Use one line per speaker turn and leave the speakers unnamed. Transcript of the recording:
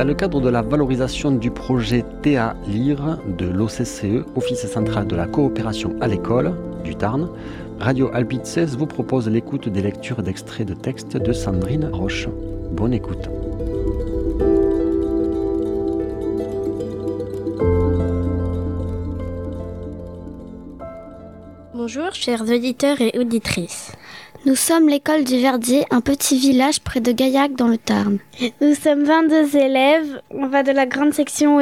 Dans le cadre de la valorisation du projet TA Lire de l'OCCE, Office central de la coopération à l'école du Tarn, Radio Alpid 16 vous propose l'écoute des lectures d'extraits de textes de Sandrine Roche. Bonne écoute.
Bonjour, chers auditeurs et auditrices.
Nous sommes l'école du Verdier, un petit village près de Gaillac dans le Tarn.
Nous sommes 22 élèves. On va de la grande section